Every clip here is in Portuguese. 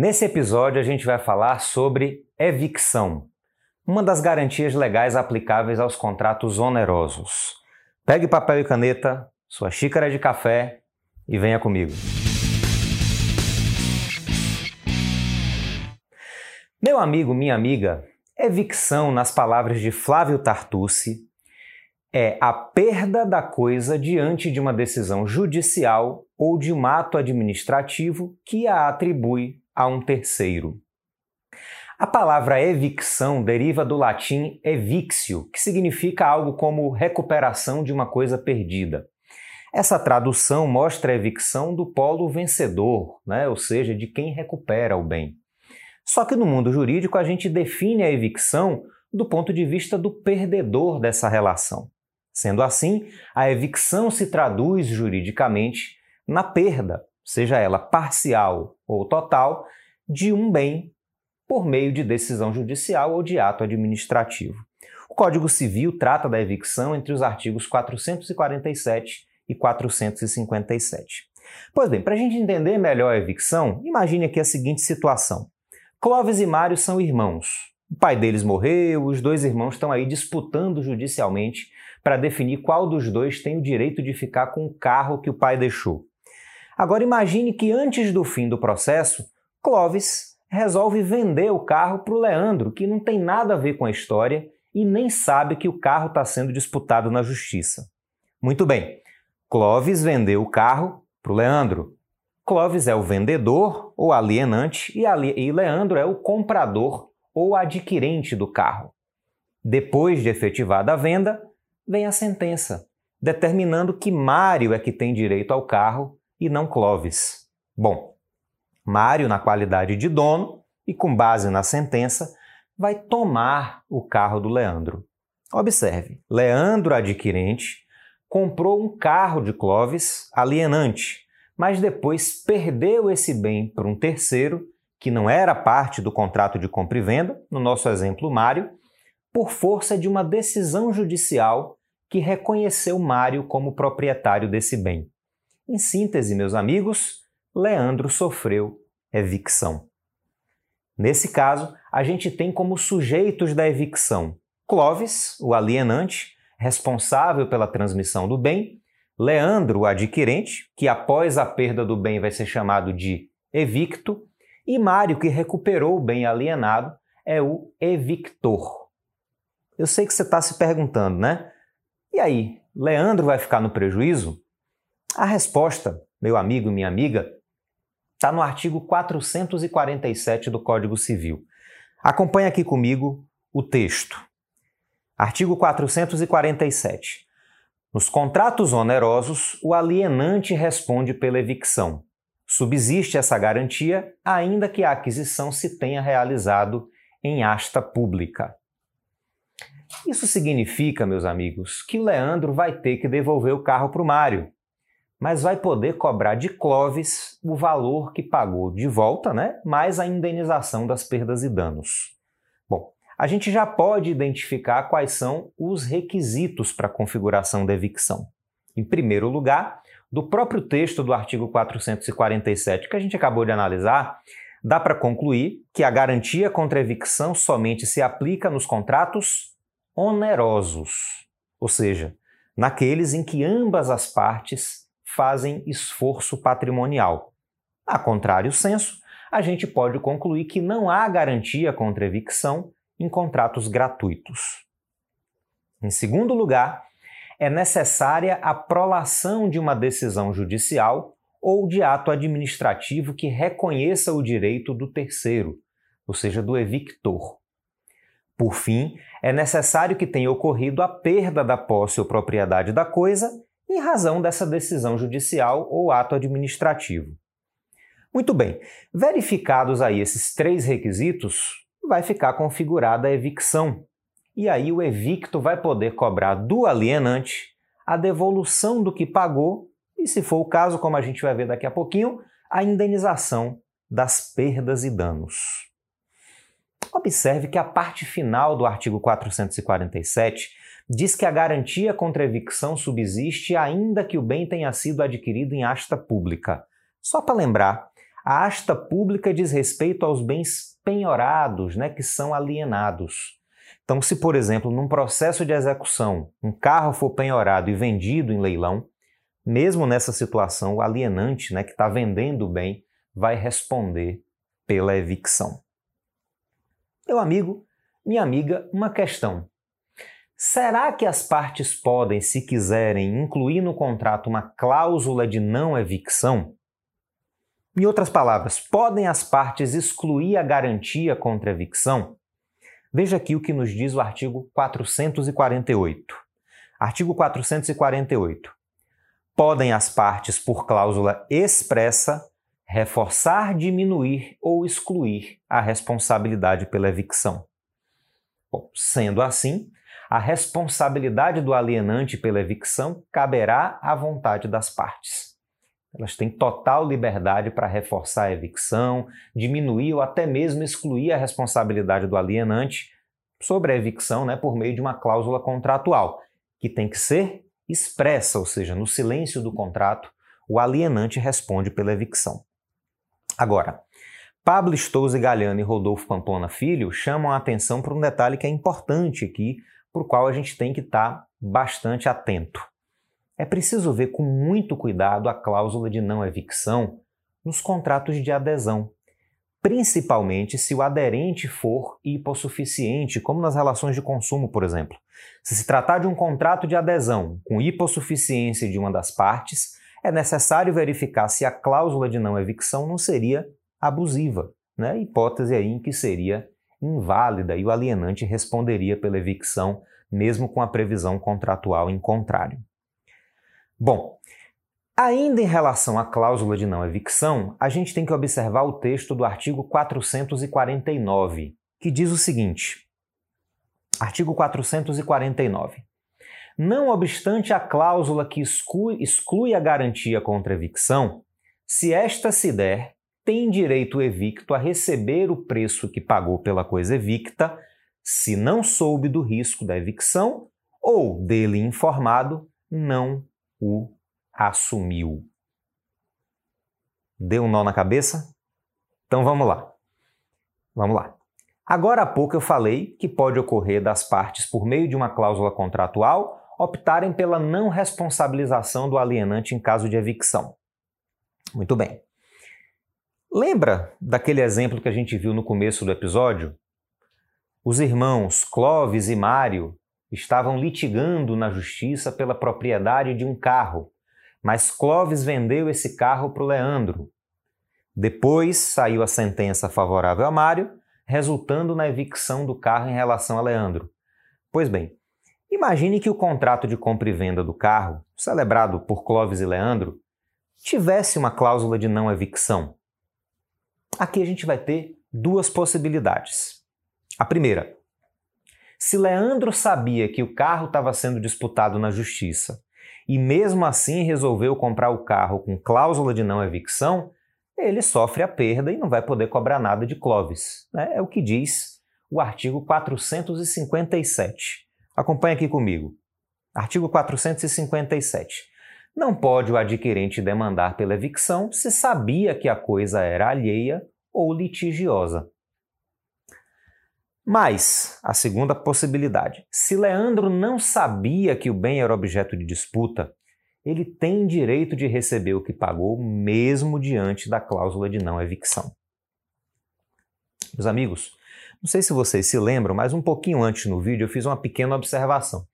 Nesse episódio a gente vai falar sobre evicção, uma das garantias legais aplicáveis aos contratos onerosos. Pegue papel e caneta, sua xícara de café e venha comigo. Meu amigo, minha amiga, evicção, nas palavras de Flávio Tartucci, é a perda da coisa diante de uma decisão judicial ou de um ato administrativo que a atribui a um terceiro. A palavra evicção deriva do latim evixio, que significa algo como recuperação de uma coisa perdida. Essa tradução mostra a evicção do polo vencedor, né? ou seja, de quem recupera o bem. Só que no mundo jurídico a gente define a evicção do ponto de vista do perdedor dessa relação. Sendo assim, a evicção se traduz juridicamente na perda, seja ela parcial ou total, de um bem por meio de decisão judicial ou de ato administrativo. O Código Civil trata da evicção entre os artigos 447 e 457. Pois bem, para a gente entender melhor a evicção, imagine aqui a seguinte situação. Clóvis e Mário são irmãos. O pai deles morreu, os dois irmãos estão aí disputando judicialmente para definir qual dos dois tem o direito de ficar com o carro que o pai deixou. Agora imagine que antes do fim do processo, Clovis resolve vender o carro para o Leandro, que não tem nada a ver com a história e nem sabe que o carro está sendo disputado na justiça. Muito bem, Clovis vendeu o carro para o Leandro. Clovis é o vendedor ou alienante e, ali e Leandro é o comprador ou adquirente do carro. Depois de efetivada a venda, vem a sentença, determinando que Mário é que tem direito ao carro e não Clovis. Bom, Mário, na qualidade de dono e com base na sentença, vai tomar o carro do Leandro. Observe, Leandro, adquirente, comprou um carro de Clovis, alienante, mas depois perdeu esse bem para um terceiro, que não era parte do contrato de compra e venda, no nosso exemplo Mário, por força de uma decisão judicial que reconheceu Mário como proprietário desse bem. Em síntese, meus amigos, Leandro sofreu evicção. Nesse caso, a gente tem como sujeitos da evicção Clovis, o alienante, responsável pela transmissão do bem, Leandro, o adquirente, que após a perda do bem vai ser chamado de evicto, e Mário, que recuperou o bem alienado, é o evictor. Eu sei que você está se perguntando, né? E aí, Leandro vai ficar no prejuízo? A resposta, meu amigo e minha amiga, está no artigo 447 do Código Civil. Acompanhe aqui comigo o texto. Artigo 447. Nos contratos onerosos, o alienante responde pela evicção. Subsiste essa garantia, ainda que a aquisição se tenha realizado em asta pública. Isso significa, meus amigos, que Leandro vai ter que devolver o carro para o Mário, mas vai poder cobrar de Clovis o valor que pagou de volta, né? mais a indenização das perdas e danos. Bom, a gente já pode identificar quais são os requisitos para a configuração da evicção. Em primeiro lugar, do próprio texto do artigo 447 que a gente acabou de analisar, dá para concluir que a garantia contra evicção somente se aplica nos contratos onerosos, ou seja, naqueles em que ambas as partes fazem esforço patrimonial. A contrário senso, a gente pode concluir que não há garantia contra evicção em contratos gratuitos. Em segundo lugar, é necessária a prolação de uma decisão judicial ou de ato administrativo que reconheça o direito do terceiro, ou seja, do evictor. Por fim, é necessário que tenha ocorrido a perda da posse ou propriedade da coisa em razão dessa decisão judicial ou ato administrativo. Muito bem, verificados aí esses três requisitos, vai ficar configurada a evicção. E aí o evicto vai poder cobrar do alienante a devolução do que pagou e, se for o caso, como a gente vai ver daqui a pouquinho, a indenização das perdas e danos. Observe que a parte final do artigo 447 diz que a garantia contra evicção subsiste ainda que o bem tenha sido adquirido em asta pública. Só para lembrar, A asta pública diz respeito aos bens penhorados, né, que são alienados. Então, se, por exemplo, num processo de execução, um carro for penhorado e vendido em leilão, mesmo nessa situação, o alienante, né, que está vendendo o bem, vai responder pela evicção. Meu amigo, minha amiga, uma questão. Será que as partes podem, se quiserem, incluir no contrato uma cláusula de não evicção? Em outras palavras, podem as partes excluir a garantia contra evicção? Veja aqui o que nos diz o artigo 448. Artigo 448. Podem as partes, por cláusula expressa, reforçar, diminuir ou excluir a responsabilidade pela evicção. Bom, sendo assim, a responsabilidade do alienante pela evicção caberá à vontade das partes. Elas têm total liberdade para reforçar a evicção, diminuir ou até mesmo excluir a responsabilidade do alienante sobre a evicção né, por meio de uma cláusula contratual, que tem que ser expressa, ou seja, no silêncio do contrato, o alienante responde pela evicção. Agora, Pablo Stouze Galhano e Rodolfo Pamplona Filho chamam a atenção para um detalhe que é importante aqui o qual a gente tem que estar tá bastante atento. É preciso ver com muito cuidado a cláusula de não evicção nos contratos de adesão, principalmente se o aderente for hipossuficiente, como nas relações de consumo, por exemplo. Se se tratar de um contrato de adesão com hipossuficiência de uma das partes, é necessário verificar se a cláusula de não evicção não seria abusiva, né? hipótese aí em que seria inválida e o alienante responderia pela evicção, mesmo com a previsão contratual em contrário. Bom, ainda em relação à cláusula de não evicção, a gente tem que observar o texto do artigo 449, que diz o seguinte: Artigo 449. Não obstante a cláusula que exclui, a garantia contra evicção, se esta se der, tem direito evicto a receber o preço que pagou pela coisa evicta, se não soube do risco da evicção ou dele informado, não o assumiu. Deu um nó na cabeça? Então vamos lá. Vamos lá. Agora há pouco eu falei que pode ocorrer das partes, por meio de uma cláusula contratual, optarem pela não responsabilização do alienante em caso de evicção. Muito bem. Lembra daquele exemplo que a gente viu no começo do episódio? Os irmãos Clovis e Mário estavam litigando na justiça pela propriedade de um carro, mas Clovis vendeu esse carro para o Leandro. Depois saiu a sentença favorável a Mário, resultando na evicção do carro em relação a Leandro. Pois bem, imagine que o contrato de compra e venda do carro, celebrado por Clovis e Leandro, tivesse uma cláusula de não evicção. Aqui a gente vai ter duas possibilidades. A primeira, se Leandro sabia que o carro estava sendo disputado na justiça e mesmo assim resolveu comprar o carro com cláusula de não evicção, ele sofre a perda e não vai poder cobrar nada de Clovis. Né? É o que diz o artigo 457. Acompanhe aqui comigo. Artigo 457. Não pode o adquirente demandar pela evicção se sabia que a coisa era alheia ou litigiosa. Mas, a segunda possibilidade, se Leandro não sabia que o bem era objeto de disputa, ele tem direito de receber o que pagou mesmo diante da cláusula de não evicção. Meus amigos, não sei se vocês se lembram, mas um pouquinho antes no vídeo eu fiz uma pequena observação.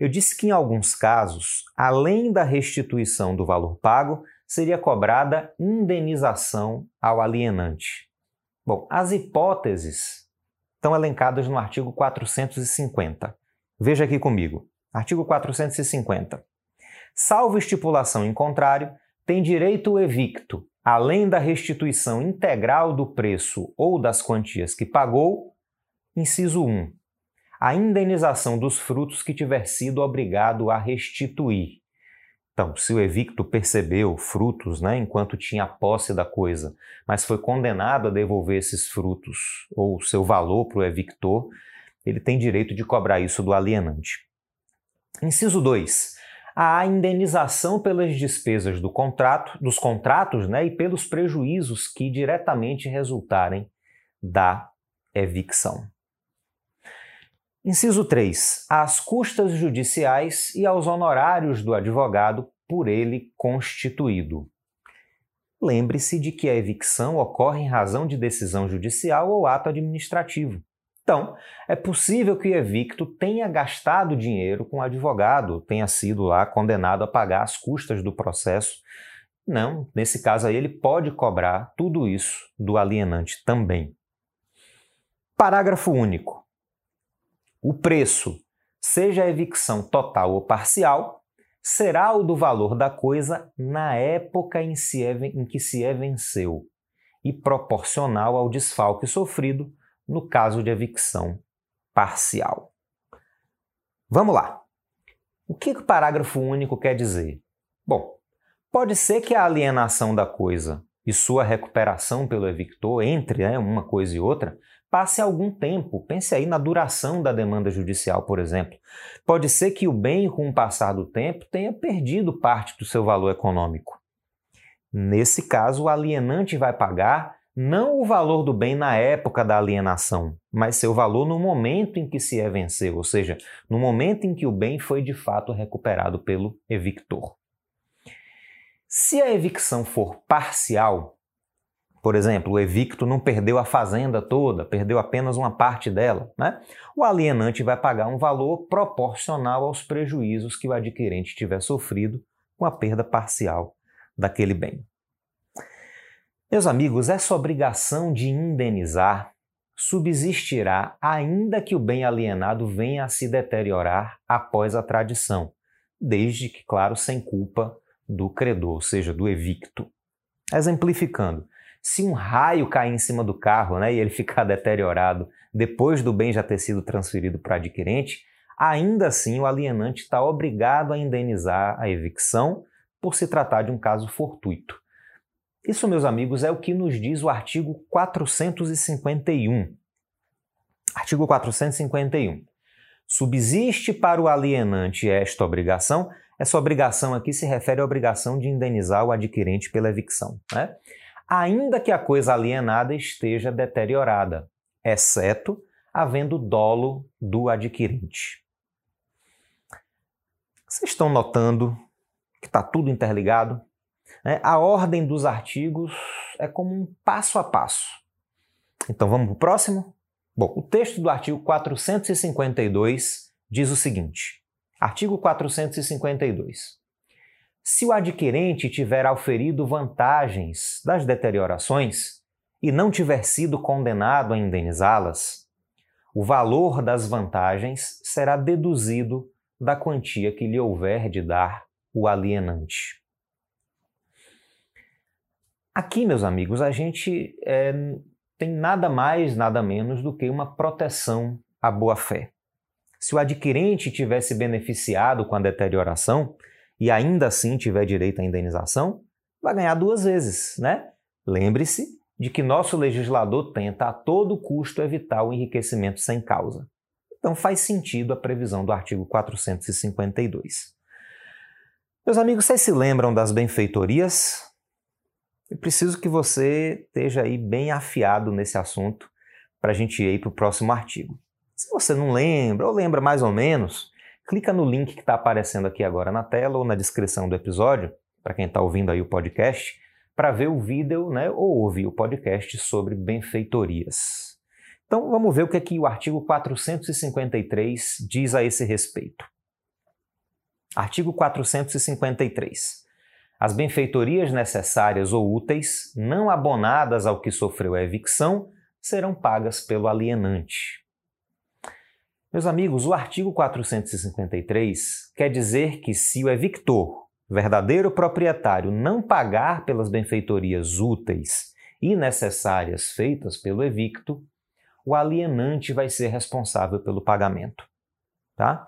Eu disse que em alguns casos, além da restituição do valor pago, seria cobrada indenização ao alienante. Bom, as hipóteses estão elencadas no artigo 450. Veja aqui comigo. Artigo 450. Salvo estipulação em contrário, tem direito o evicto, além da restituição integral do preço ou das quantias que pagou, inciso 1, a indenização dos frutos que tiver sido obrigado a restituir. Então, se o evicto percebeu frutos né, enquanto tinha posse da coisa, mas foi condenado a devolver esses frutos ou seu valor para o evictor, ele tem direito de cobrar isso do alienante. Inciso 2. a indenização pelas despesas do contrato, dos contratos né, e pelos prejuízos que diretamente resultarem da evicção. Inciso 3. Às custas judiciais e aos honorários do advogado por ele constituído. Lembre-se de que a evicção ocorre em razão de decisão judicial ou ato administrativo. Então, é possível que o evicto tenha gastado dinheiro com o advogado, tenha sido lá condenado a pagar as custas do processo. Não, nesse caso aí ele pode cobrar tudo isso do alienante também. Parágrafo único. O preço, seja a evicção total ou parcial, será o do valor da coisa na época em, em que se é venceu e proporcional ao desfalque sofrido no caso de evicção parcial. Vamos lá. O que o parágrafo único quer dizer? Bom, pode ser que a alienação da coisa e sua recuperação pelo evictor, entre né, uma coisa e outra, passe algum tempo. Pense aí na duração da demanda judicial, por exemplo. Pode ser que o bem, com o passar do tempo, tenha perdido parte do seu valor econômico. Nesse caso, o alienante vai pagar não o valor do bem na época da alienação, mas seu valor no momento em que se é venceu, ou seja, no momento em que o bem foi de fato recuperado pelo evictor. Se a evicção for parcial, por exemplo, o evicto não perdeu a fazenda toda, perdeu apenas uma parte dela, né? o alienante vai pagar um valor proporcional aos prejuízos que o adquirente tiver sofrido com a perda parcial daquele bem. Meus amigos, essa obrigação de indenizar subsistirá ainda que o bem alienado venha a se deteriorar após a tradição, desde que, claro, sem culpa do credor, ou seja, do evicto. Exemplificando, se um raio cair em cima do carro né, e ele ficar deteriorado depois do bem já ter sido transferido para o adquirente, ainda assim o alienante está obrigado a indenizar a evicção por se tratar de um caso fortuito. Isso, meus amigos, é o que nos diz o artigo 451. Artigo 451. Subsiste para o alienante esta obrigação. Essa obrigação aqui se refere à obrigação de indenizar o adquirente pela evicção. Né? Ainda que a coisa alienada esteja deteriorada, exceto havendo dolo do adquirente. Vocês estão notando que está tudo interligado? Né? A ordem dos artigos é como um passo a passo. Então vamos para o próximo? Bom, o texto do artigo 452 diz o seguinte: artigo 452. Se o adquirente tiver auferido vantagens das deteriorações e não tiver sido condenado a indenizá-las, o valor das vantagens será deduzido da quantia que lhe houver de dar o alienante. Aqui, meus amigos, a gente é, tem nada mais, nada menos do que uma proteção à boa-fé. Se o adquirente tivesse beneficiado com a deterioração e ainda assim tiver direito à indenização, vai ganhar duas vezes, né? Lembre-se de que nosso legislador tenta a todo custo evitar o enriquecimento sem causa. Então faz sentido a previsão do artigo 452. Meus amigos, vocês se lembram das benfeitorias? Eu preciso que você esteja aí bem afiado nesse assunto para a gente ir para o próximo artigo. Se você não lembra, ou lembra mais ou menos, clica no link que está aparecendo aqui agora na tela ou na descrição do episódio, para quem está ouvindo aí o podcast, para ver o vídeo né, ou ouvir o podcast sobre benfeitorias. Então vamos ver o que, é que o artigo 453 diz a esse respeito. Artigo 453. As benfeitorias necessárias ou úteis, não abonadas ao que sofreu a evicção, serão pagas pelo alienante. Meus amigos, o artigo 453 quer dizer que se o evictor, verdadeiro proprietário, não pagar pelas benfeitorias úteis e necessárias feitas pelo evicto, o alienante vai ser responsável pelo pagamento. Tá?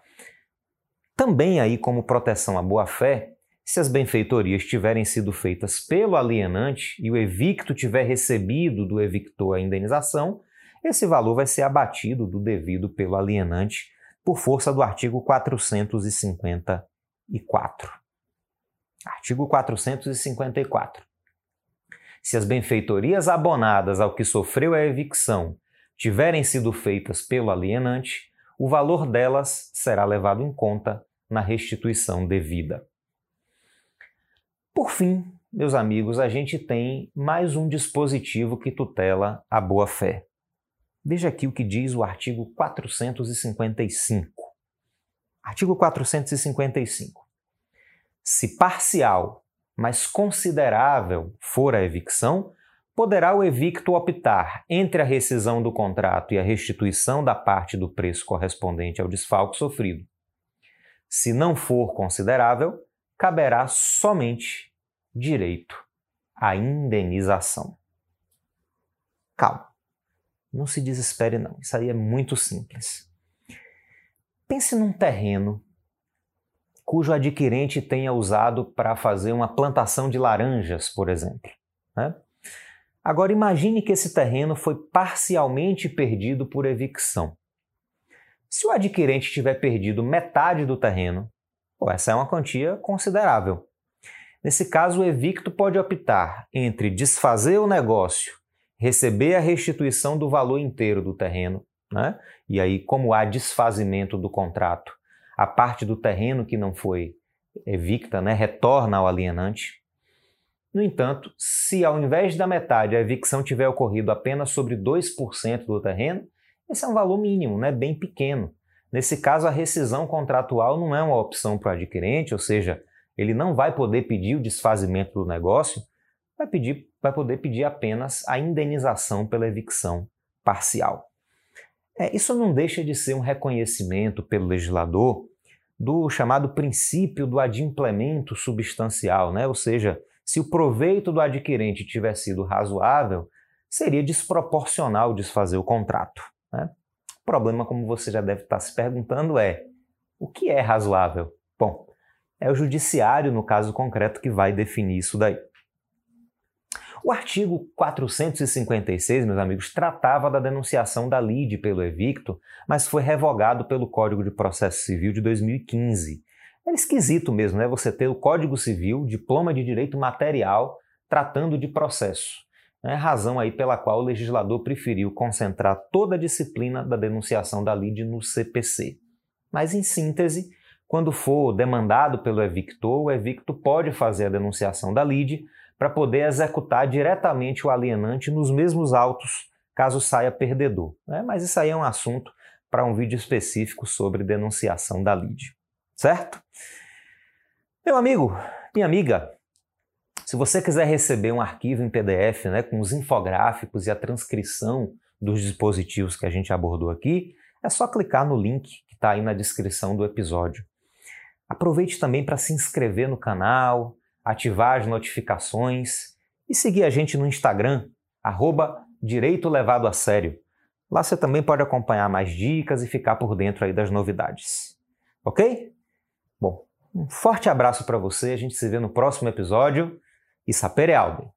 Também aí como proteção à boa-fé, se as benfeitorias tiverem sido feitas pelo alienante e o evicto tiver recebido do evictor a indenização, esse valor vai ser abatido do devido pelo alienante por força do artigo 453. Artigo 454. Se as benfeitorias abonadas ao que sofreu a evicção tiverem sido feitas pelo alienante, o valor delas será levado em conta na restituição devida. Por fim, meus amigos, a gente tem mais um dispositivo que tutela a boa-fé. Veja aqui o que diz o artigo 455. Artigo 455. Se parcial, mas considerável for a evicção, poderá o evicto optar entre a rescisão do contrato e a restituição da parte do preço correspondente ao desfalque sofrido. Se não for considerável, caberá somente direito à indenização. Calma, não se desespere não, isso aí é muito simples. Pense num terreno cujo adquirente tenha usado para fazer uma plantação de laranjas, por exemplo. Né? Agora imagine que esse terreno foi parcialmente perdido por evicção. Se o adquirente tiver perdido metade do terreno, pô, essa é uma quantia considerável. Nesse caso, o evicto pode optar entre desfazer o negócio, receber a restituição do valor inteiro do terreno, né? e aí, como há desfazimento do contrato, a parte do terreno que não foi evicta né, retorna ao alienante, no entanto, se ao invés da metade a evicção tiver ocorrido apenas sobre 2% do terreno, esse é um valor mínimo, né, bem pequeno. Nesse caso, a rescisão contratual não é uma opção para o adquirente, ou seja, ele não vai poder pedir o desfazimento do negócio, vai, pedir, vai poder pedir apenas a indenização pela evicção parcial. É, isso não deixa de ser um reconhecimento pelo legislador do chamado princípio do adimplemento substancial, né? ou seja, se o proveito do adquirente tiver sido razoável, seria desproporcional desfazer o contrato. Né? O problema, como você já deve estar se perguntando, é o que é razoável? Bom, é o judiciário, no caso concreto, que vai definir isso daí. O artigo 456, meus amigos, tratava da denunciação da lide pelo evicto, mas foi revogado pelo Código de Processo Civil de 2015. É esquisito mesmo, né? Você ter o Código Civil, diploma de direito material, tratando de processo. É razão aí pela qual o legislador preferiu concentrar toda a disciplina da denunciação da lide no CPC. Mas, em síntese, quando for demandado pelo evictor, o evicto pode fazer a denunciação da lide para poder executar diretamente o alienante nos mesmos autos, caso saia perdedor. Né? Mas isso aí é um assunto para um vídeo específico sobre denunciação da lide certo? Meu amigo, minha amiga, se você quiser receber um arquivo em PDF né, com os infográficos e a transcrição dos dispositivos que a gente abordou aqui, é só clicar no link que está aí na descrição do episódio. Aproveite também para se inscrever no canal, ativar as notificações e seguir a gente no Instagram, arroba Direito Levado a Sério. Lá você também pode acompanhar mais dicas e ficar por dentro aí das novidades. Ok? Bom, um forte abraço para você, a gente se vê no próximo episódio e sapere aude!